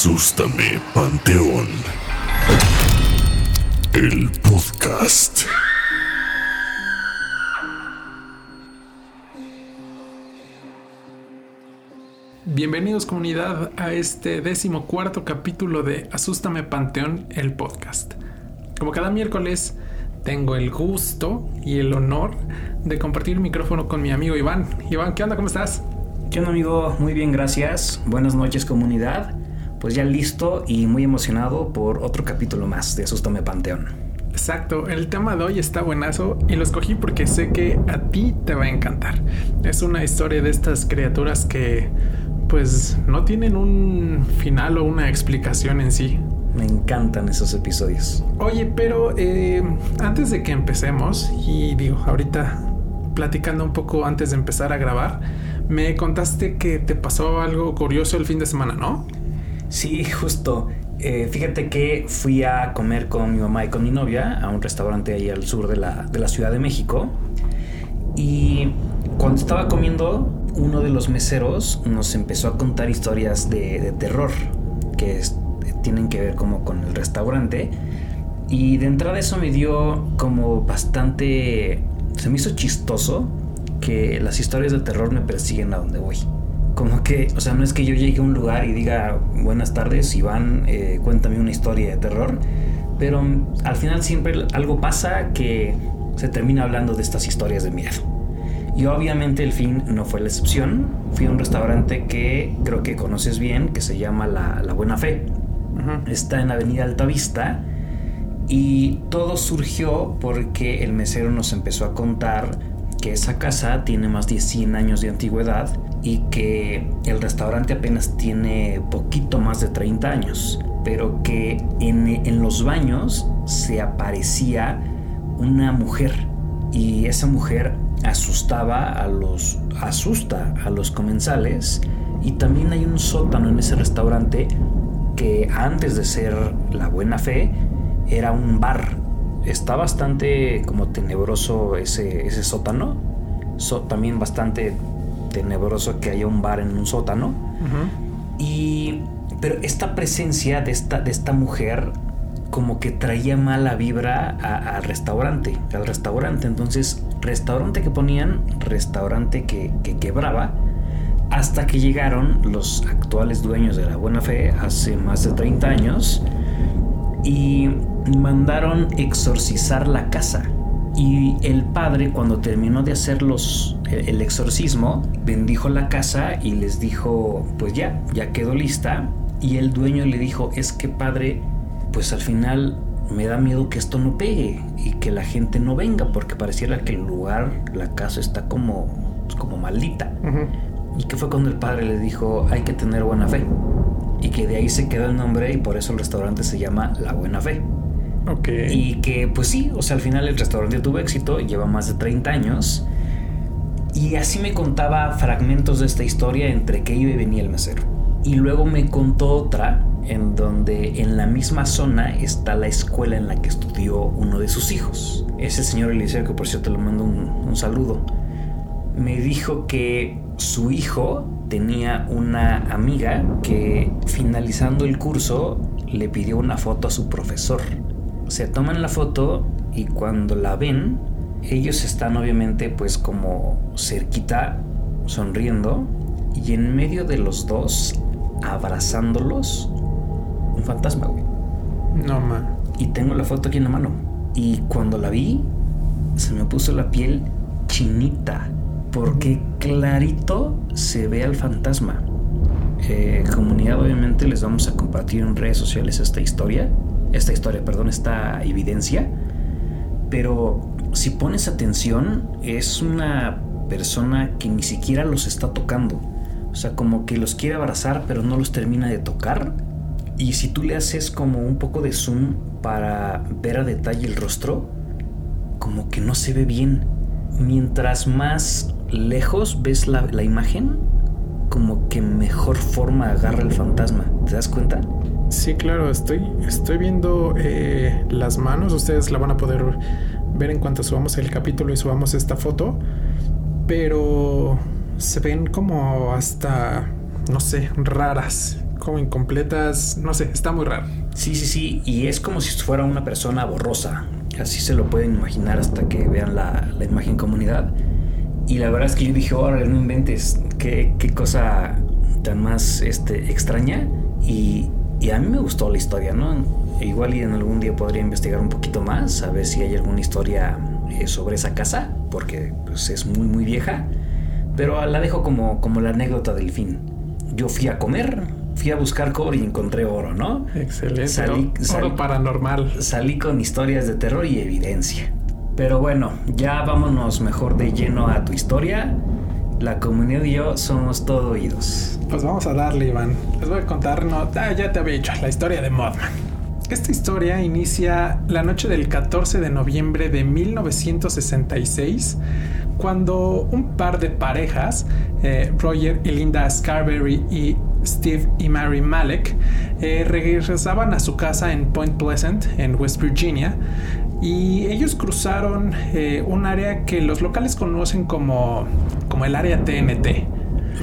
Asústame, Panteón. El podcast. Bienvenidos comunidad a este décimo cuarto capítulo de Asústame Panteón, el podcast. Como cada miércoles, tengo el gusto y el honor de compartir el micrófono con mi amigo Iván. Iván, ¿qué onda? ¿Cómo estás? ¿Qué onda amigo? Muy bien, gracias. Buenas noches comunidad. Pues ya listo y muy emocionado por otro capítulo más de Asústame Panteón. Exacto, el tema de hoy está buenazo y lo escogí porque sé que a ti te va a encantar. Es una historia de estas criaturas que pues no tienen un final o una explicación en sí. Me encantan esos episodios. Oye, pero eh, antes de que empecemos, y digo, ahorita platicando un poco antes de empezar a grabar, me contaste que te pasó algo curioso el fin de semana, ¿no? Sí, justo. Eh, fíjate que fui a comer con mi mamá y con mi novia a un restaurante ahí al sur de la, de la Ciudad de México. Y cuando estaba comiendo, uno de los meseros nos empezó a contar historias de, terror que tienen que ver como con el restaurante. Y de entrada eso me dio como bastante... Se me hizo chistoso que las historias de terror me persiguen a donde voy. Como que, o sea, no es que yo llegue a un lugar y diga buenas tardes, Iván, eh, cuéntame una historia de terror, pero al final siempre algo pasa que se termina hablando de estas historias de miedo. Y obviamente el fin no fue la excepción. Fui a un restaurante que creo que conoces bien, que se llama La, la Buena Fe. Está en Avenida Altavista. Y todo surgió porque el mesero nos empezó a contar que esa casa tiene más de 100 años de antigüedad y que el restaurante apenas tiene poquito más de 30 años, pero que en, en los baños se aparecía una mujer y esa mujer asustaba a los asusta a los comensales y también hay un sótano en ese restaurante que antes de ser la buena fe era un bar está bastante como tenebroso ese, ese sótano. también bastante tenebroso que haya un bar en un sótano. Y. Pero esta presencia de esta, de esta mujer como que traía mala vibra al restaurante. Al restaurante. Entonces, restaurante que ponían, restaurante que, que quebraba. Hasta que llegaron los actuales dueños de la buena fe hace más de 30 años. Y mandaron exorcizar la casa. Y el padre, cuando terminó de hacer el exorcismo, bendijo la casa y les dijo, pues ya, ya quedó lista. Y el dueño le dijo, es que padre, pues al final me da miedo que esto no pegue y que la gente no venga, porque pareciera que el lugar, la casa está como, pues, como maldita. Y que fue cuando el padre le dijo, hay que tener buena fe. Y que de ahí se quedó el nombre y por eso el restaurante se llama La Buena Fe. Y que, pues sí, o sea, al final el restaurante tuvo éxito, lleva más de 30 años. Y así me contaba fragmentos de esta historia entre que iba y venía el mesero. Y luego me contó otra en donde en la misma zona está la escuela en la que estudió uno de sus hijos. Ese señor Eliseo, que por cierto le mando un, un saludo, me dijo que su hijo tenía una amiga que finalizando el curso le pidió una foto a su profesor se toman la foto y cuando la ven, ellos están obviamente pues como cerquita, sonriendo, y en medio de los dos, abrazándolos, un fantasma, güey. No, man. Y tengo la foto aquí en la mano. Y cuando la vi, se me puso la piel chinita, porque clarito se ve al fantasma. Eh, comunidad, obviamente, les vamos a compartir en redes sociales esta historia esta historia, perdón, esta evidencia. Pero si pones atención, es una persona que ni siquiera los está tocando. O sea, como que los quiere abrazar, pero no los termina de tocar. Y si tú le haces como un poco de zoom para ver a detalle el rostro, como que no se ve bien. Mientras más lejos ves la, la imagen, como que mejor forma agarra el fantasma. ¿Te das cuenta? Sí, claro, estoy, estoy viendo eh, las manos. Ustedes la van a poder ver en cuanto subamos el capítulo y subamos esta foto. Pero se ven como hasta, no sé, raras. como incompletas, no sé, está muy raro. Sí, sí, sí, y es como si fuera una persona borrosa. Así se lo pueden imaginar hasta que vean la, la imagen comunidad. Y la verdad es que yo dije, ahora no inventes, qué, qué cosa tan más este, extraña. Y, y a mí me gustó la historia, ¿no? Igual y en algún día podría investigar un poquito más, a ver si hay alguna historia eh, sobre esa casa, porque pues, es muy, muy vieja. Pero la dejo como, como la anécdota del fin. Yo fui a comer, fui a buscar cobre y encontré oro, ¿no? Excelente. Salí- oro paranormal. Salí con historias de terror y evidencia. Pero bueno, ya vámonos mejor de lleno a tu historia. La comunidad y yo somos todo oídos. Pues vamos a darle, Iván. Les voy a contar, no, ah, ya te había dicho, la historia de Mothman. Esta historia inicia la noche del 14 de noviembre de 1966, cuando un par de parejas, eh, Roger y Linda Scarberry y Steve y Mary Malek, eh, regresaban a su casa en Point Pleasant, en West Virginia, y ellos cruzaron eh, un área que los locales conocen como, como el área TNT.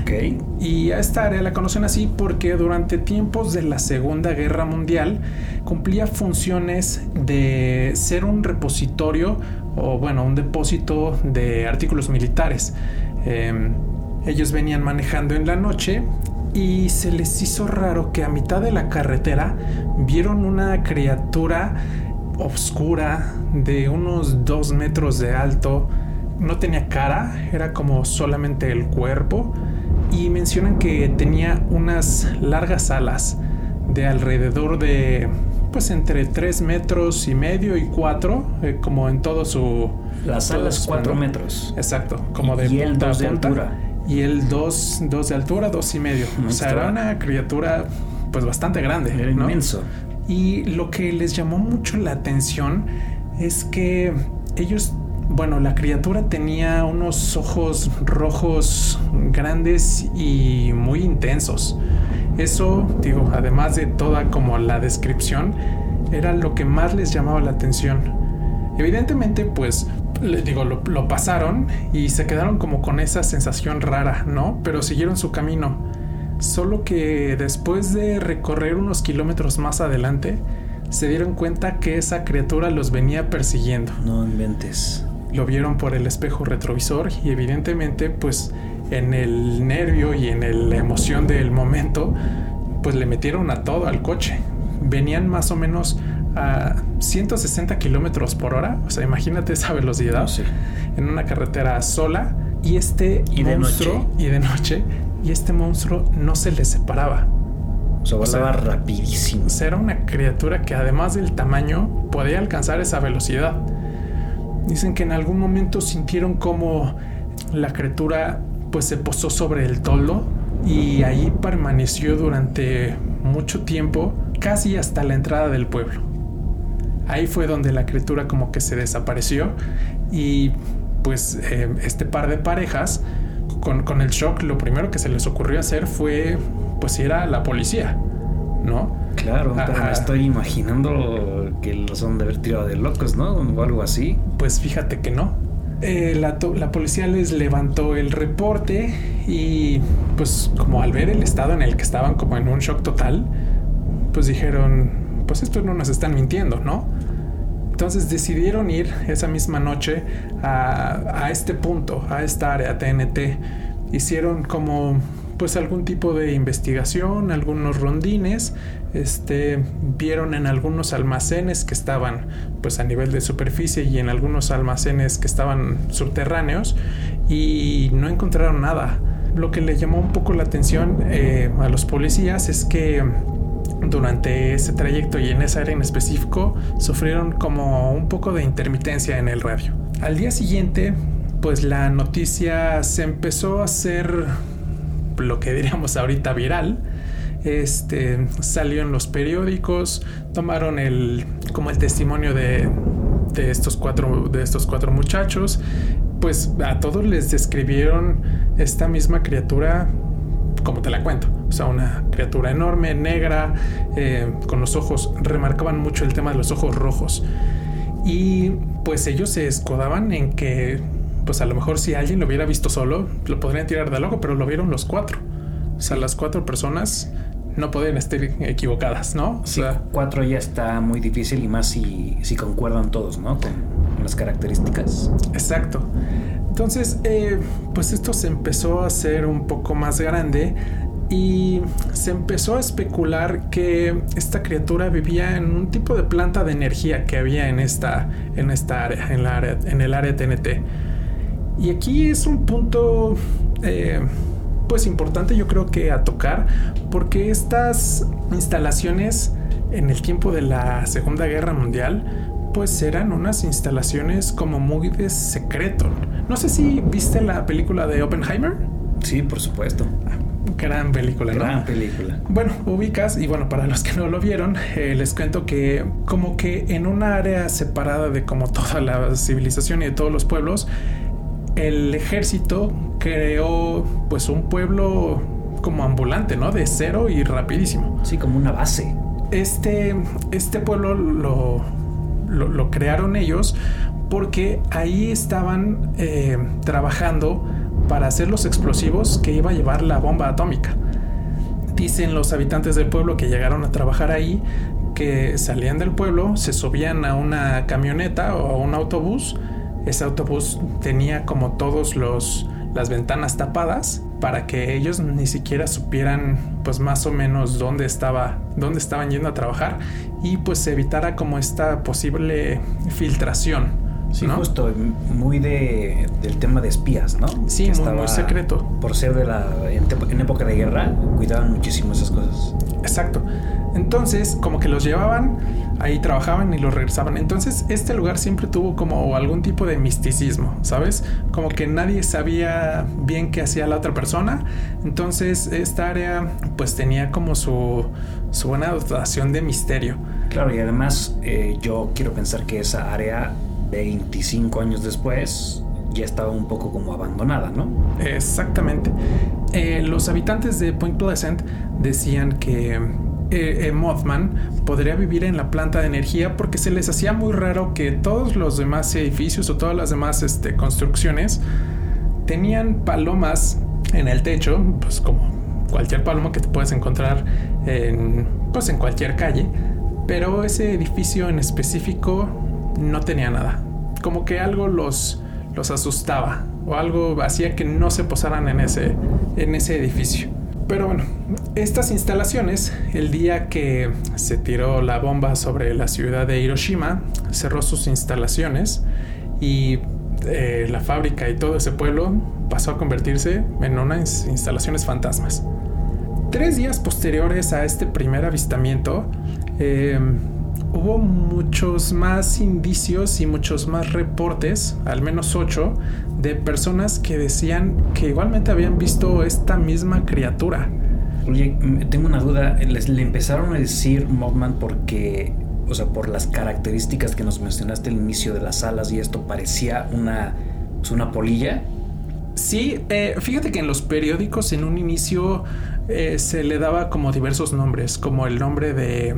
¿Ok? Y a esta área la conocen así porque durante tiempos de la Segunda Guerra Mundial cumplía funciones de ser un repositorio o bueno, un depósito de artículos militares. Eh, ellos venían manejando en la noche y se les hizo raro que a mitad de la carretera vieron una criatura oscura de unos dos metros de alto. No tenía cara, era como solamente el cuerpo y mencionan que tenía unas largas alas de alrededor de pues entre 3 metros y medio y 4 como en todo su Las todo alas su 4 rango. metros. exacto como de Y el dos de punta. altura. y el 2 dos de altura 2 y medio o sea era una criatura pues bastante grande Era ¿no? inmenso. Y lo que les llamó mucho la atención es que ellos, bueno, la criatura tenía unos ojos rojos grandes y muy intensos. Eso, digo, además de toda como la descripción, era lo que más les llamaba la atención. Evidentemente, pues, les digo, lo, lo pasaron y se quedaron como con esa sensación rara, ¿no? Pero siguieron su camino. Solo que después de recorrer unos kilómetros más adelante, se dieron cuenta que esa criatura los venía persiguiendo. No inventes. Lo vieron por el espejo retrovisor y evidentemente pues en el nervio y en el- la emoción del momento pues le metieron a todo al coche. Venían más o menos a 160 kilómetros por hora, o sea imagínate esa velocidad No sé. en una carretera sola y este Y de monstruo noche. y de noche y este monstruo no se les separaba. O sea, volaba rapidísimo. Era una criatura que además del tamaño podía alcanzar esa velocidad. Dicen que en algún momento sintieron como la criatura pues se posó sobre el toldo y ahí permaneció durante mucho tiempo, casi hasta la entrada del pueblo. Ahí fue donde la criatura como que se desapareció y pues eh, este par de parejas con, con el shock lo primero que se les ocurrió hacer fue pues ir a la policía, ¿no? Claro, pero me estoy imaginando que los han de haber tirado de locos, ¿no? O algo así. Pues fíjate que no. Eh, la, la policía les levantó el reporte y pues como al ver el estado en el que estaban como en un shock total, pues dijeron, pues estos no nos están mintiendo, ¿no? Entonces decidieron ir esa misma noche a, este punto, a esta área TNT. Hicieron como pues algún tipo de investigación, algunos rondines, este, vieron en algunos almacenes que estaban pues a nivel de superficie y en algunos almacenes que estaban subterráneos y no encontraron nada. Lo que le llamó un poco la atención eh, a los policías es que durante ese trayecto y en esa área en específico sufrieron como un poco de intermitencia en el radio. Al día siguiente, pues la noticia se empezó a hacer lo que diríamos ahorita viral. Este salió en los periódicos, tomaron el como el testimonio de, de estos cuatro de estos cuatro muchachos, pues a todos les describieron esta misma criatura como te la cuento. O sea, una criatura enorme, negra, eh, con los ojos, remarcaban mucho el tema de los ojos rojos. Y pues ellos se escudaban en que, pues a lo mejor si alguien lo hubiera visto solo, lo podrían tirar de loco, pero lo vieron los cuatro. O sea, las cuatro personas no pueden estar equivocadas, ¿no? O sea, cuatro ya está muy difícil y más si, si concuerdan todos, ¿no? Con las características. Exacto. Entonces, eh, pues esto se empezó a hacer un poco más grande y se empezó a especular que esta criatura vivía en un tipo de planta de energía que había en esta, en esta área, en, la área, en el área TNT. Y aquí es un punto eh, pues importante yo creo que a tocar porque estas instalaciones en el tiempo de la Segunda Guerra Mundial pues eran unas instalaciones como muy de secreto. No sé si viste la película de Oppenheimer. Sí, por supuesto. Gran película, ¿no? Gran película. Bueno, ubicas, y bueno, para los que no lo vieron, eh, les cuento que como que en una área separada de como toda la civilización y de todos los pueblos, el ejército creó pues un pueblo como ambulante, ¿no? De cero y rapidísimo. Sí, como una base. Este, este pueblo lo, lo, crearon ellos porque ahí estaban eh, trabajando para hacer los explosivos que iba a llevar la bomba atómica. Dicen los habitantes del pueblo que llegaron a trabajar ahí que salían del pueblo, se subían a una camioneta o a un autobús ese autobús tenía como todos los las ventanas tapadas para que ellos ni siquiera supieran pues más o menos dónde estaba dónde estaban yendo a trabajar y pues se evitara como esta posible filtración Sí, justo, muy de, del tema de espías, ¿no? Sí, muy, secreto. Por ser de la. En, época de guerra, cuidaban muchísimo esas cosas. Exacto. Entonces, como que los llevaban, ahí trabajaban y los regresaban. Entonces, este lugar siempre tuvo como algún tipo de misticismo, ¿sabes? Como que nadie sabía bien qué hacía la otra persona. Entonces, esta área, pues tenía como su, su buena dotación de misterio. Claro, y además, eh, yo quiero pensar que esa área 25 años después ya estaba un poco como abandonada, ¿no? Exactamente. Eh, los habitantes de Point Pleasant decían que eh, eh, Mothman podría vivir en la planta de energía porque se les hacía muy raro que todos los demás edificios o todas las demás este, construcciones tenían palomas en el techo, pues como cualquier paloma que te puedes encontrar en, pues en cualquier calle, pero ese edificio en específico no tenía nada. Como que algo los, los asustaba o algo hacía que no se posaran en ese, en ese edificio. Pero bueno, estas instalaciones, el día que se tiró la bomba sobre la ciudad de Hiroshima, cerró sus instalaciones y eh, la fábrica y todo ese pueblo pasó a convertirse en unas instalaciones fantasmas. Tres días posteriores a este primer avistamiento, eh, hubo muchos más indicios y muchos más reportes, al menos ocho, de personas que decían que igualmente habían visto esta misma criatura. Oye, tengo una duda. ¿Les, ¿Le empezaron a decir Mothman porque, o sea, por las características que nos mencionaste al inicio de las alas y esto parecía una, pues, una polilla? Sí, eh, fíjate que en los periódicos en un inicio eh, se le daba como diversos nombres, como el nombre de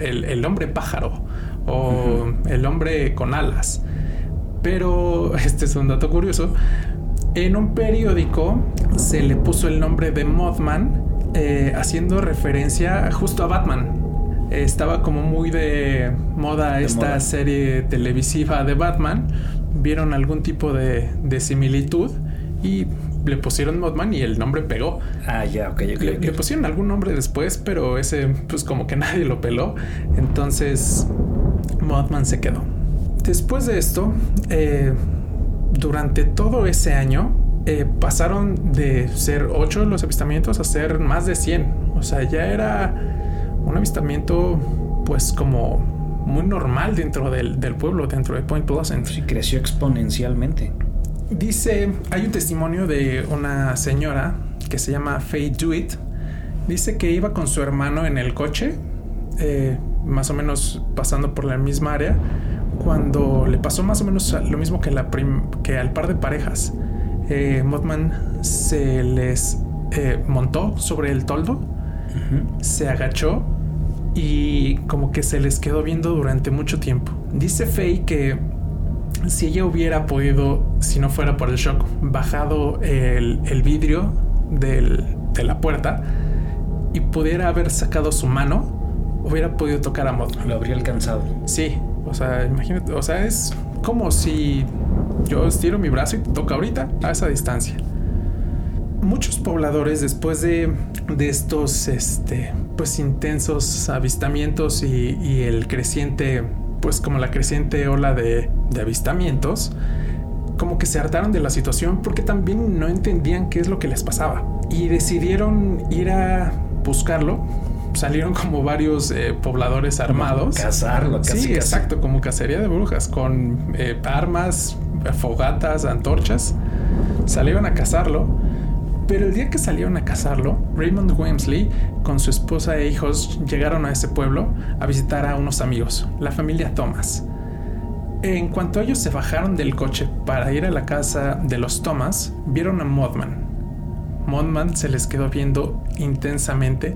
el, hombre pájaro o el hombre con alas. Pero este es un dato curioso. En un periódico se le puso el nombre de Mothman eh, haciendo referencia justo a Batman. estaba como muy de moda esta serie televisiva de Batman. Vieron algún tipo de, de similitud y le pusieron Mothman y el nombre pegó. Ah, ya, ok, ok. Le, pusieron algún nombre después, pero ese, pues como que nadie lo peló. Entonces, Mothman se quedó. Después de esto, eh, durante todo ese año, eh, pasaron de ser 8 los avistamientos a ser más de 100. O sea, ya era un avistamiento, pues como muy normal dentro del, del pueblo, dentro de Point Pleasant. Sí, creció exponencialmente. Dice, hay un testimonio de una señora que se llama Faye Dewitt. Dice que iba con su hermano en el coche, eh, más o menos pasando por la misma área, cuando le pasó más o menos lo mismo que, la que al par de parejas. Eh, Mothman se les eh, montó sobre el toldo, se agachó y como que se les quedó viendo durante mucho tiempo. Dice Faye que si ella hubiera podido, si no fuera por el shock, bajado el, vidrio de la puerta, y pudiera haber sacado su mano, hubiera podido tocar a Mothman. Lo habría alcanzado. Sí, o sea, imagínate, o sea, es como si yo estiro mi brazo y te toca ahorita a esa distancia. Muchos pobladores después de, de estos este, pues intensos avistamientos y, y, el creciente, pues como la creciente ola de, de avistamientos, como que se hartaron de la situación porque también no entendían qué es lo que les pasaba y decidieron ir a buscarlo salieron como varios eh, pobladores armados. Cazarlo, casi, Sí, casi. exacto, como cacería de brujas, con eh, armas, fogatas, antorchas. Salieron a cazarlo. Pero el día que salieron a cazarlo, Raymond Wemsley, con su esposa e hijos, llegaron a ese pueblo a visitar a unos amigos, la familia Thomas. En cuanto ellos se bajaron del coche para ir a la casa de los Thomas, vieron a Mothman. Mothman se les quedó viendo intensamente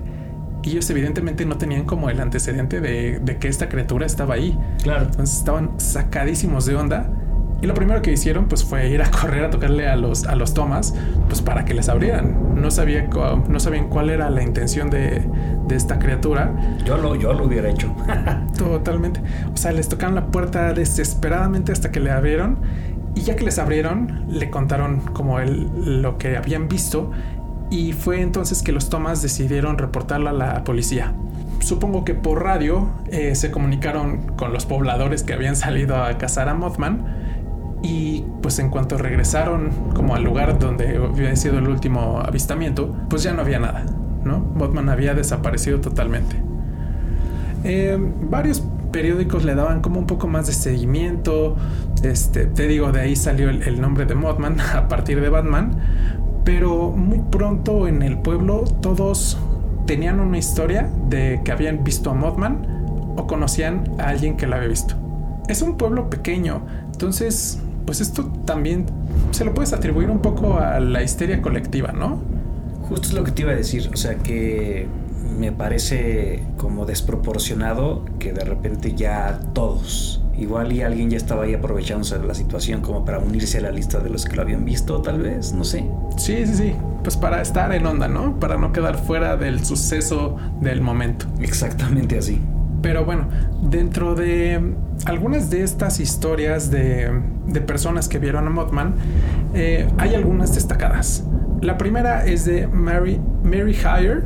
y ellos evidentemente no tenían como el antecedente de, de, que esta criatura estaba ahí. Claro. Entonces estaban sacadísimos de onda. Y lo primero que hicieron pues fue ir a correr a tocarle a los, a los Thomas pues para que les abrieran. No, sabía, no sabían cuál era la intención de, de esta criatura. Yo lo, yo lo hubiera hecho. Totalmente. O sea, les tocaron la puerta desesperadamente hasta que le abrieron. Y ya que les abrieron, le contaron como el, lo que habían visto y fue entonces que los Thomas decidieron reportarla a la policía. Supongo que por radio eh, se comunicaron con los pobladores que habían salido a cazar a Mothman y pues en cuanto regresaron como al lugar donde había sido el último avistamiento, pues ya no había nada, ¿no? Mothman había desaparecido totalmente. Eh, varios periódicos le daban como un poco más de seguimiento, este, te digo, de ahí salió el, el nombre de Mothman a partir de Batman, pero muy pronto en el pueblo todos tenían una historia de que habían visto a Mothman o conocían a alguien que la había visto. Es un pueblo pequeño, entonces pues esto también se lo puedes atribuir un poco a la histeria colectiva, ¿no? Justo es lo que te iba a decir, o sea que me parece como desproporcionado que de repente ya todos, igual y alguien ya estaba ahí aprovechándose de la situación como para unirse a la lista de los que lo habían visto, tal vez, no sé. Sí, sí, sí, pues para estar en onda, ¿no? Para no quedar fuera del suceso del momento. Exactamente así. Pero bueno, dentro de algunas de estas historias de, de personas que vieron a Mothman, eh, hay algunas destacadas. La primera es de Mary, Mary Hire,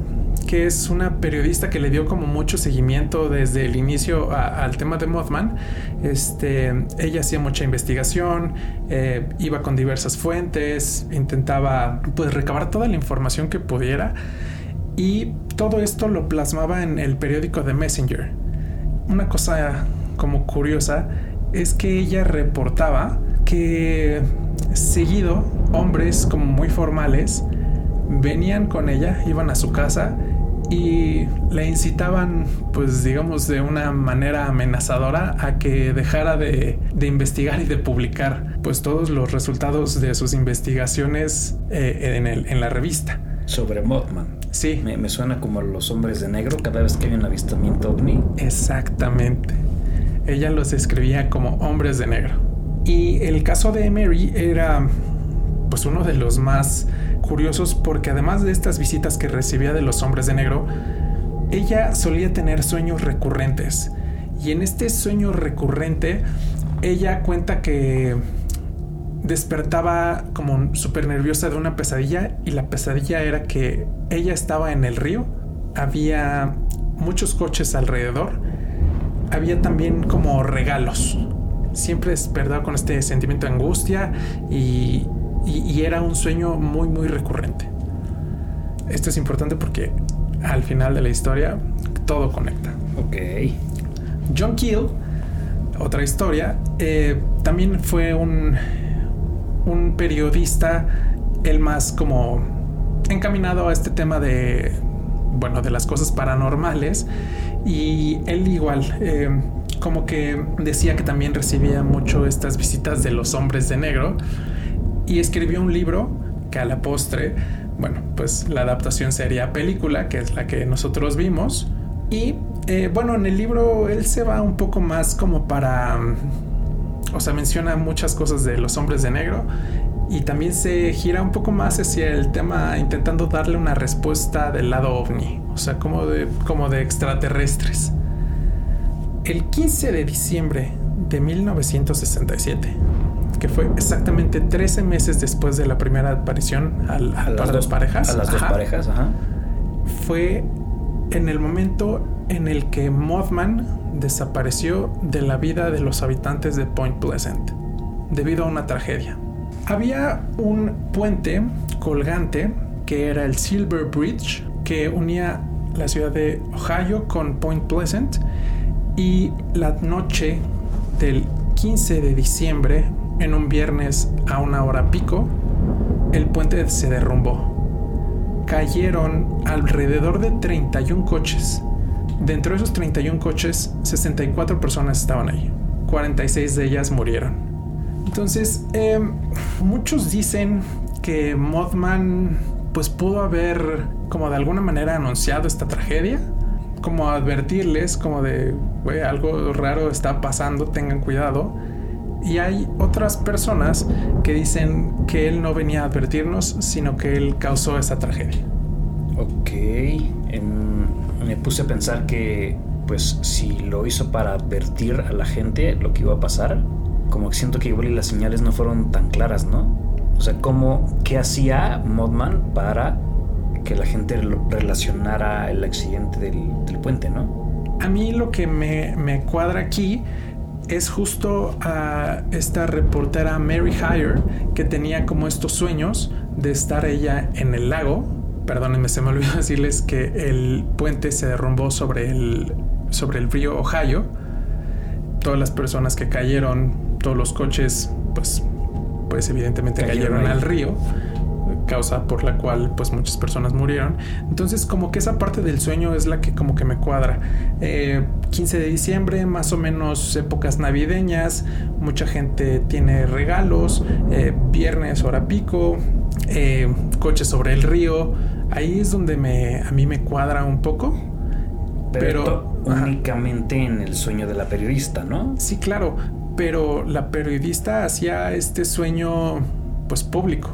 que es una periodista que le dio como mucho seguimiento desde el inicio al tema de Mothman. Este, ella hacía mucha investigación, eh, iba con diversas fuentes, intentaba pues recabar toda la información que pudiera y todo esto lo plasmaba en el periódico The Messenger. Una cosa como curiosa es que ella reportaba que seguido hombres como muy formales venían con ella, iban a su casa y le incitaban, pues digamos, de una manera amenazadora a que dejara de, de investigar y de publicar pues todos los resultados de sus investigaciones eh, en, el, en la revista. Sobre Mothman. Sí. Me, me, suena como los hombres de negro cada vez que hay un avistamiento ovni. Exactamente. Ella los describía como hombres de negro. Y el caso de Mary era pues uno de los más curiosos porque además de estas visitas que recibía de los hombres de negro, ella solía tener sueños recurrentes. Y en este sueño recurrente, ella cuenta que despertaba como súper nerviosa de una pesadilla y la pesadilla era que ella estaba en el río, había muchos coches alrededor, había también como regalos. Siempre despertaba con este sentimiento de angustia y, y, y, era un sueño muy muy recurrente. Esto es importante porque al final de la historia todo conecta. Ok. John Keel, otra historia, eh, también fue un, un periodista, el más como encaminado a este tema de, bueno, de las cosas paranormales. Y él igual, eh, como que decía que también recibía mucho estas visitas de los hombres de negro. Y escribió un libro que a la postre, bueno, pues la adaptación sería película, que es la que nosotros vimos. Y eh, bueno, en el libro él se va un poco más como para... O sea, menciona muchas cosas de los hombres de negro y también se gira un poco más hacia el tema intentando darle una respuesta del lado ovni. O sea, como de, como de extraterrestres. El 15 de diciembre de 1967, que fue exactamente 13 meses después de la primera aparición al, A las dos parejas, A las dos parejas, ajá. fue en el momento en el que Mothman desapareció de la vida de los habitantes de Point Pleasant debido a una tragedia. Había un puente colgante que era el Silver Bridge que unía la ciudad de Ohio con Point Pleasant y la noche del 15 de diciembre en un viernes a una hora pico el puente se derrumbó cayeron alrededor de 31 coches. Dentro de esos 31 coches, 64 personas estaban ahí. 46 de ellas murieron. Entonces, eh, muchos dicen que Mothman pues pudo haber como de alguna manera anunciado esta tragedia. Como advertirles como de, algo raro está pasando, tengan cuidado. Y hay otras personas que dicen que él no venía a advertirnos, sino que él causó esa tragedia. Ok. em, me puse a pensar que, pues, si lo hizo para advertir a la gente lo que iba a pasar, como que siento que igual y las señales no fueron tan claras, ¿no? O sea, ¿cómo, qué hacía Modman para que la gente relacionara el accidente del, del puente, ¿no? A mí lo que me, me cuadra aquí es justo a esta reportera Mary Hire que tenía como estos sueños de estar ella en el lago. Perdónenme, se me olvidó decirles que el puente se derrumbó sobre el, sobre el río Ohio. Todas las personas que cayeron, todos los coches, pues, pues evidentemente Cayeron cayeron, al río causa por la cual pues muchas personas murieron. Entonces como que esa parte del sueño es la que como que me cuadra. Eh, 15 de diciembre, más o menos épocas navideñas, mucha gente tiene regalos, eh, viernes hora pico, eh, coches sobre el río. Ahí es donde me, a mí me cuadra un poco. Pero, únicamente en el sueño de la periodista, ¿no? Sí, claro, pero la periodista hacía este sueño pues público,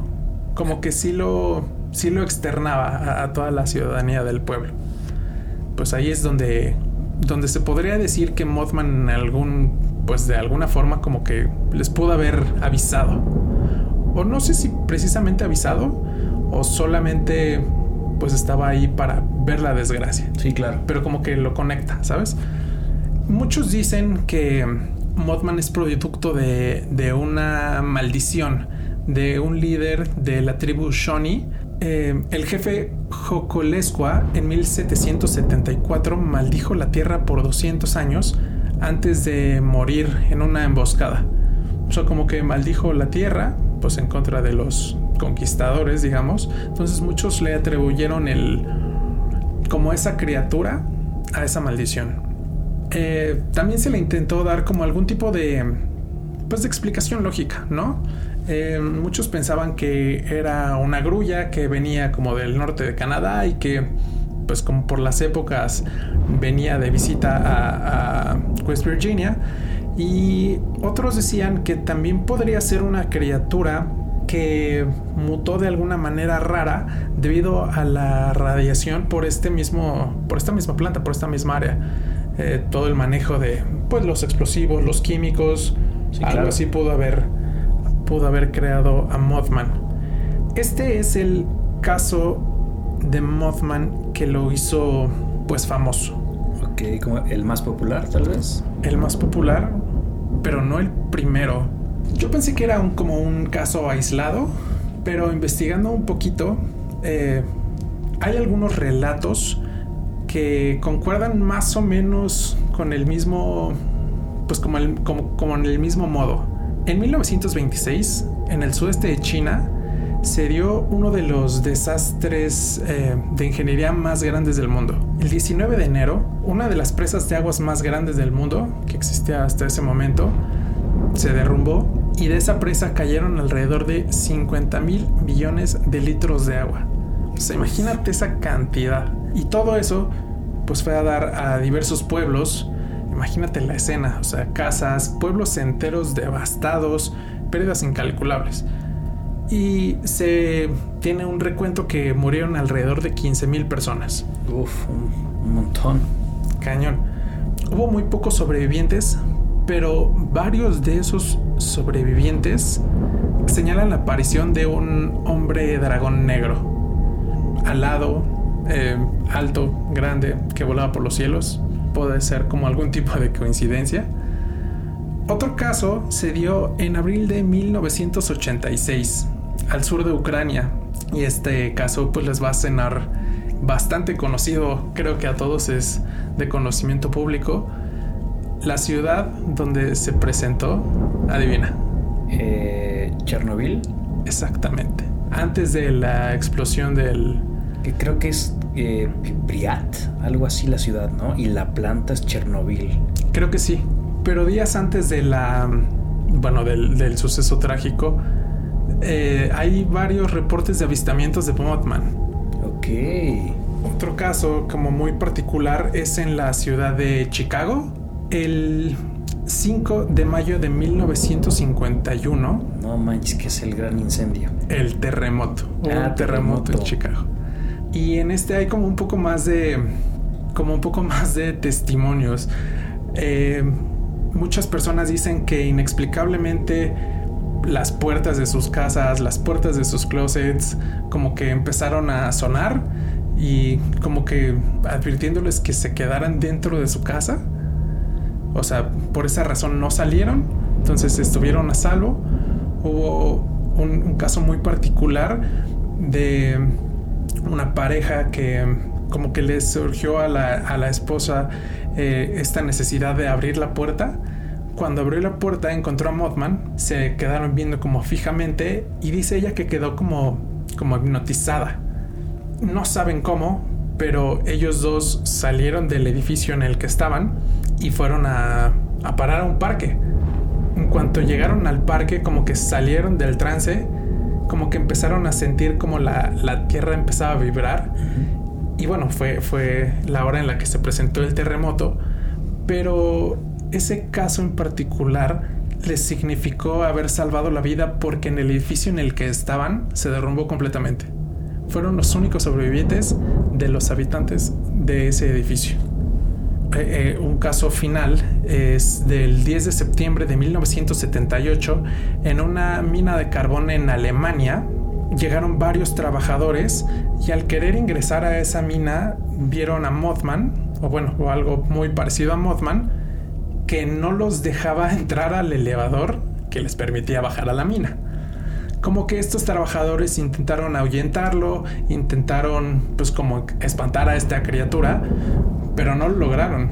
como que sí lo, sí lo externaba a, a toda la ciudadanía del pueblo. Pues ahí es donde, donde se podría decir que Mothman en algún, pues de alguna forma como que les pudo haber avisado. O no sé si precisamente avisado o solamente pues estaba ahí para ver la desgracia Sí, claro. pero como que lo conecta, ¿sabes? Muchos dicen que Mothman es producto de, de una maldición de un líder de la tribu Shawnee. Eh, el jefe Jocolescua en 1774 maldijo la tierra por 200 años antes de morir en una emboscada. O sea, como que maldijo la tierra, pues en contra de los conquistadores, digamos. Entonces muchos le atribuyeron el, como esa criatura a esa maldición. Eh, también se le intentó dar como algún tipo de, pues de explicación lógica, ¿no? Eh, muchos pensaban que era una grulla que venía como del norte de Canadá y que, pues como por las épocas, venía de visita a, a West Virginia. Y otros decían que también podría ser una criatura que mutó de alguna manera rara debido a la radiación por este mismo por esta misma planta por esta misma área Eh, todo el manejo de pues los explosivos los químicos Sí, algo claro. así pudo haber pudo haber creado a Mothman este es el caso de Mothman que lo hizo pues famoso Ok, como el más popular, tal vez. el más popular, pero no el primero. Yo pensé que era un, como un caso aislado, pero investigando un poquito, eh, hay algunos relatos que concuerdan más o menos con el mismo, pues como, el, como, como en el mismo modo. En 1926, en el sudeste de China, se dio uno de los desastres eh, de ingeniería más grandes del mundo. El 19 de enero, una de las presas de aguas más grandes del mundo, que existía hasta ese momento, se derrumbó y de esa presa cayeron alrededor de 50 mil millones de litros de agua. O sea, imagínate esa cantidad. Y todo eso, pues fue a dar a diversos pueblos. Imagínate la escena, o sea, casas, pueblos enteros devastados, pérdidas incalculables. y se tiene un recuento que murieron alrededor de 15 mil personas. Uf, un, un montón. Cañón. Hubo muy pocos sobrevivientes, pero varios de esos sobrevivientes señalan la aparición de un hombre dragón negro, alado, eh, alto, grande, que volaba por los cielos. Puede ser como algún tipo de coincidencia. Otro caso se dio en abril de 1986 al sur de Ucrania y este caso pues les va a cenar bastante conocido, creo que a todos es de conocimiento público. La ciudad donde se presentó, adivina. Eh, Chernobyl, Exactamente. Antes de la explosión del... que creo que es eh, Priat, algo así la ciudad, ¿no? Y la planta es Chernobyl. Creo que sí. Pero días antes de la... Bueno, del, del suceso trágico, eh, hay varios reportes de avistamientos de Mothman. Ok. Otro caso como muy particular es en la ciudad de Chicago. El 5 de mayo de 1951, No manches, que es el gran incendio. el terremoto. Ah, un terremoto en terremoto. Chicago. Y en este hay como un poco más de. como un poco más de testimonios. Eh, muchas personas dicen que inexplicablemente las puertas de sus casas, las puertas de sus closets, como que empezaron a sonar y como que advirtiéndoles que se quedaran dentro de su casa. O sea, por esa razón no salieron, entonces estuvieron a salvo. Hubo un, un caso muy particular de una pareja que como que le surgió a la, a la esposa eh, esta necesidad de abrir la puerta. Cuando abrió la puerta encontró a Mothman, se quedaron viendo como fijamente y dice ella que quedó como, como hipnotizada. No saben cómo, pero ellos dos salieron del edificio en el que estaban y fueron a, a parar a un parque. En cuanto llegaron al parque, como que salieron del trance, como que empezaron a sentir como la, la tierra empezaba a vibrar. Y bueno, fue, fue la hora en la que se presentó el terremoto. Pero ese caso en particular les significó haber salvado la vida porque en el edificio en el que estaban se derrumbó completamente. Fueron los únicos sobrevivientes de los habitantes de ese edificio. Eh, eh, un caso final es del 10 de septiembre de 1978 en una mina de carbón en Alemania. Llegaron varios trabajadores y al querer ingresar a esa mina vieron a Mothman, o bueno, o algo muy parecido a Mothman, que no los dejaba entrar al elevador que les permitía bajar a la mina. Como que estos trabajadores intentaron ahuyentarlo, intentaron pues como espantar a esta criatura, pero no lo lograron.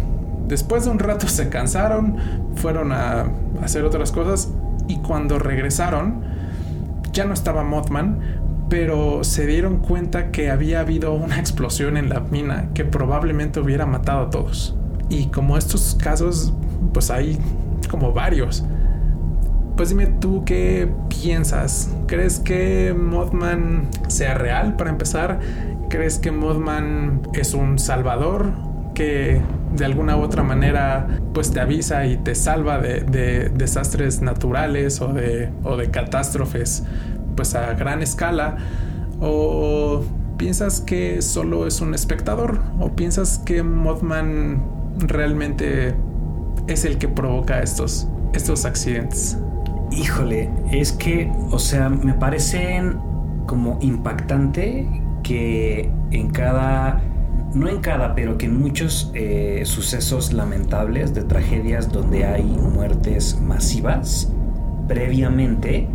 Después de un rato se cansaron, fueron a hacer otras cosas y cuando regresaron ya no estaba Mothman, pero se dieron cuenta que había habido una explosión en la mina que probablemente hubiera matado a todos. Y como estos casos, pues hay como varios. Pues dime tú qué piensas. ¿Crees que Mothman sea real para empezar? ¿Crees que Mothman es un salvador que de alguna u otra manera pues te avisa y te salva de, de desastres naturales o de, o de catástrofes pues a gran escala? ¿O piensas que solo es un espectador? ¿O piensas que Mothman realmente es el que provoca estos, estos accidentes? Híjole, es que, o sea, me parecen como impactante que en cada, no en cada, pero que en muchos eh, sucesos lamentables de tragedias donde hay muertes masivas, previamente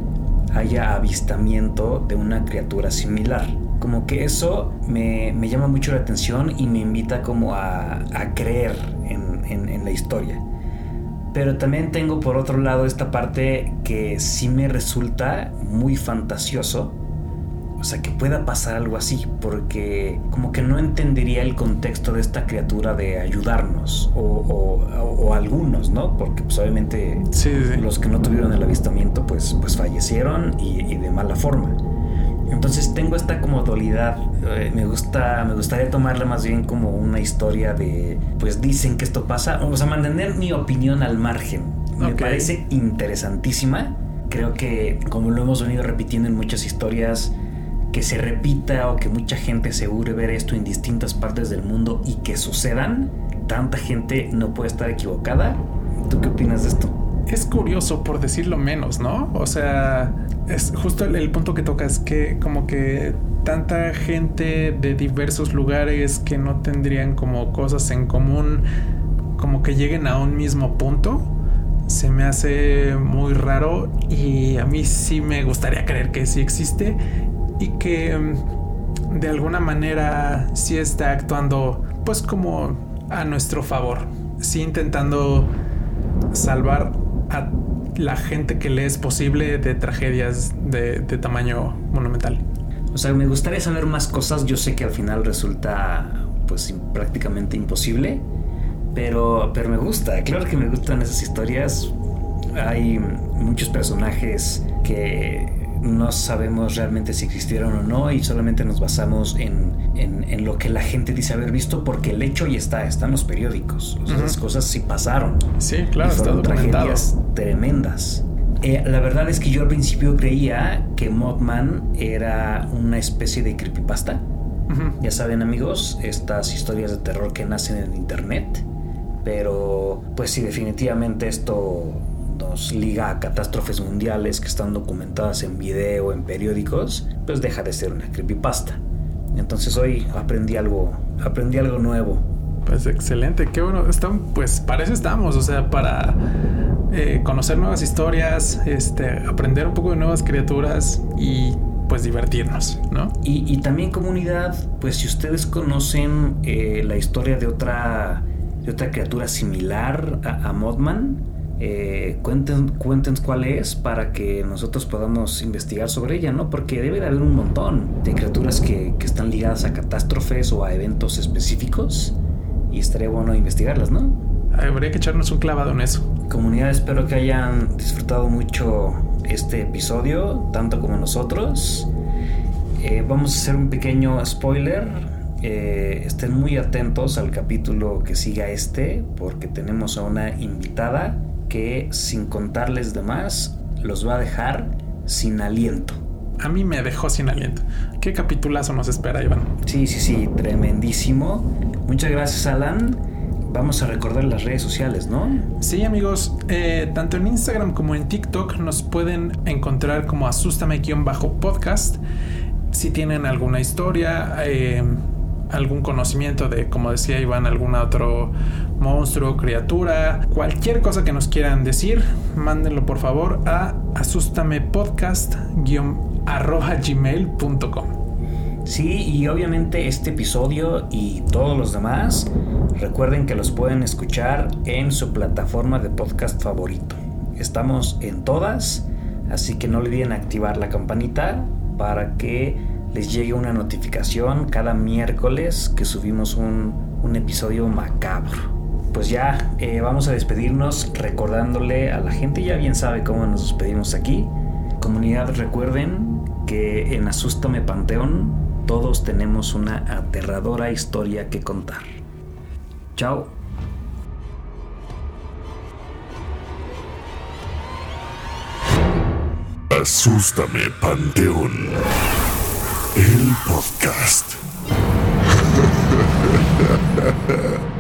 haya avistamiento de una criatura similar. Como que eso me, me llama mucho la atención y me invita como a, a creer en, en- en la historia. Pero también tengo por otro lado esta parte que sí me resulta muy fantasioso. O sea, que pueda pasar algo así, porque como que no entendería el contexto de esta criatura de ayudarnos, o, o- o- algunos, ¿no? Porque pues obviamente Sí, sí, los que no tuvieron el avistamiento pues, pues fallecieron y, y de mala forma. Entonces tengo esta como dualidad. eh, me gusta, me gustaría tomarla más bien como una historia de, pues dicen que esto pasa, o sea, mantener mi opinión al margen. Me Ok. parece interesantísima, Creo que como lo hemos venido repitiendo en muchas historias, que se repita o que mucha gente asegure ver esto en distintas partes del mundo y que sucedan, tanta gente no puede estar equivocada. ¿Tú qué opinas de esto? Es curioso por decirlo menos, ¿no? O sea, es justo el, el punto que tocas que como que tanta gente de diversos lugares que no tendrían como cosas en común, como que lleguen a un mismo punto, se me hace muy raro y a mí sí me gustaría creer que sí existe y que mm, de alguna manera sí está actuando pues como a nuestro favor, sí intentando salvar a la gente que le es posible de tragedias de tamaño monumental. O sea, me gustaría saber más cosas. Yo sé que al final resulta pues prácticamente imposible, pero, pero me gusta. Claro que me gustan esas historias. Hay muchos personajes que no sabemos realmente si existieron o no y solamente nos basamos en, en, en, lo que la gente dice haber visto porque el hecho ya está, está en los periódicos. O sea, uh -huh. Las cosas sí pasaron. Sí, claro, y fueron tragedias tremendas. Eh, la verdad es que yo al principio creía que Mothman era una especie de creepypasta. Uh -huh. Ya saben amigos, estas historias de terror que nacen en internet. Pero pues sí, definitivamente esto nos liga a catástrofes mundiales que están documentadas en video, en periódicos, pues deja de ser una creepypasta. Entonces hoy aprendí algo, aprendí algo nuevo. Pues excelente, qué bueno. Están, pues para eso estamos, o sea, para eh, conocer nuevas historias, este, aprender un poco de nuevas criaturas y pues divertirnos, ¿no? Y, y también comunidad, pues si ustedes conocen eh, la historia de otra, de otra criatura similar a, a Mothman, eh, cuenten, cuenten cuál es para que nosotros podamos investigar sobre ella, ¿no? Porque debe de haber un montón de criaturas que, que están ligadas a catástrofes o a eventos específicos y estaría bueno investigarlas, ¿no? Habría que echarnos un clavado en eso. Comunidad, espero que hayan disfrutado mucho este episodio, tanto como nosotros. Eh, vamos a hacer un pequeño spoiler. Eh, estén muy atentos al capítulo que siga este, porque tenemos a una invitada que sin contarles de más los va a dejar sin aliento. A mí me dejó sin aliento. ¿Qué capitulazo nos espera, Iván? Sí, sí, sí, tremendísimo. Muchas gracias, Alan. Vamos a recordar las redes sociales, ¿no? Sí, amigos, eh, tanto en Instagram como en TikTok nos pueden encontrar como asústame-podcast. Si tienen alguna historia, eh, algún conocimiento de, como decía Iván, algún otro monstruo, criatura, cualquier cosa que nos quieran decir, mándenlo por favor a asustamepodcast-gmail.com. Sí, y obviamente este episodio y todos los demás, recuerden que los pueden escuchar en su plataforma de podcast favorito. Estamos en todas, así que no olviden activar la campanita para que les llegue una notificación cada miércoles que subimos un, un episodio macabro. Pues ya eh, vamos a despedirnos recordándole a la gente, ya bien sabe cómo nos despedimos aquí. Comunidad, recuerden que en Asústame Panteón todos tenemos una aterradora historia que contar. Chao. Asústame Panteón. El podcast.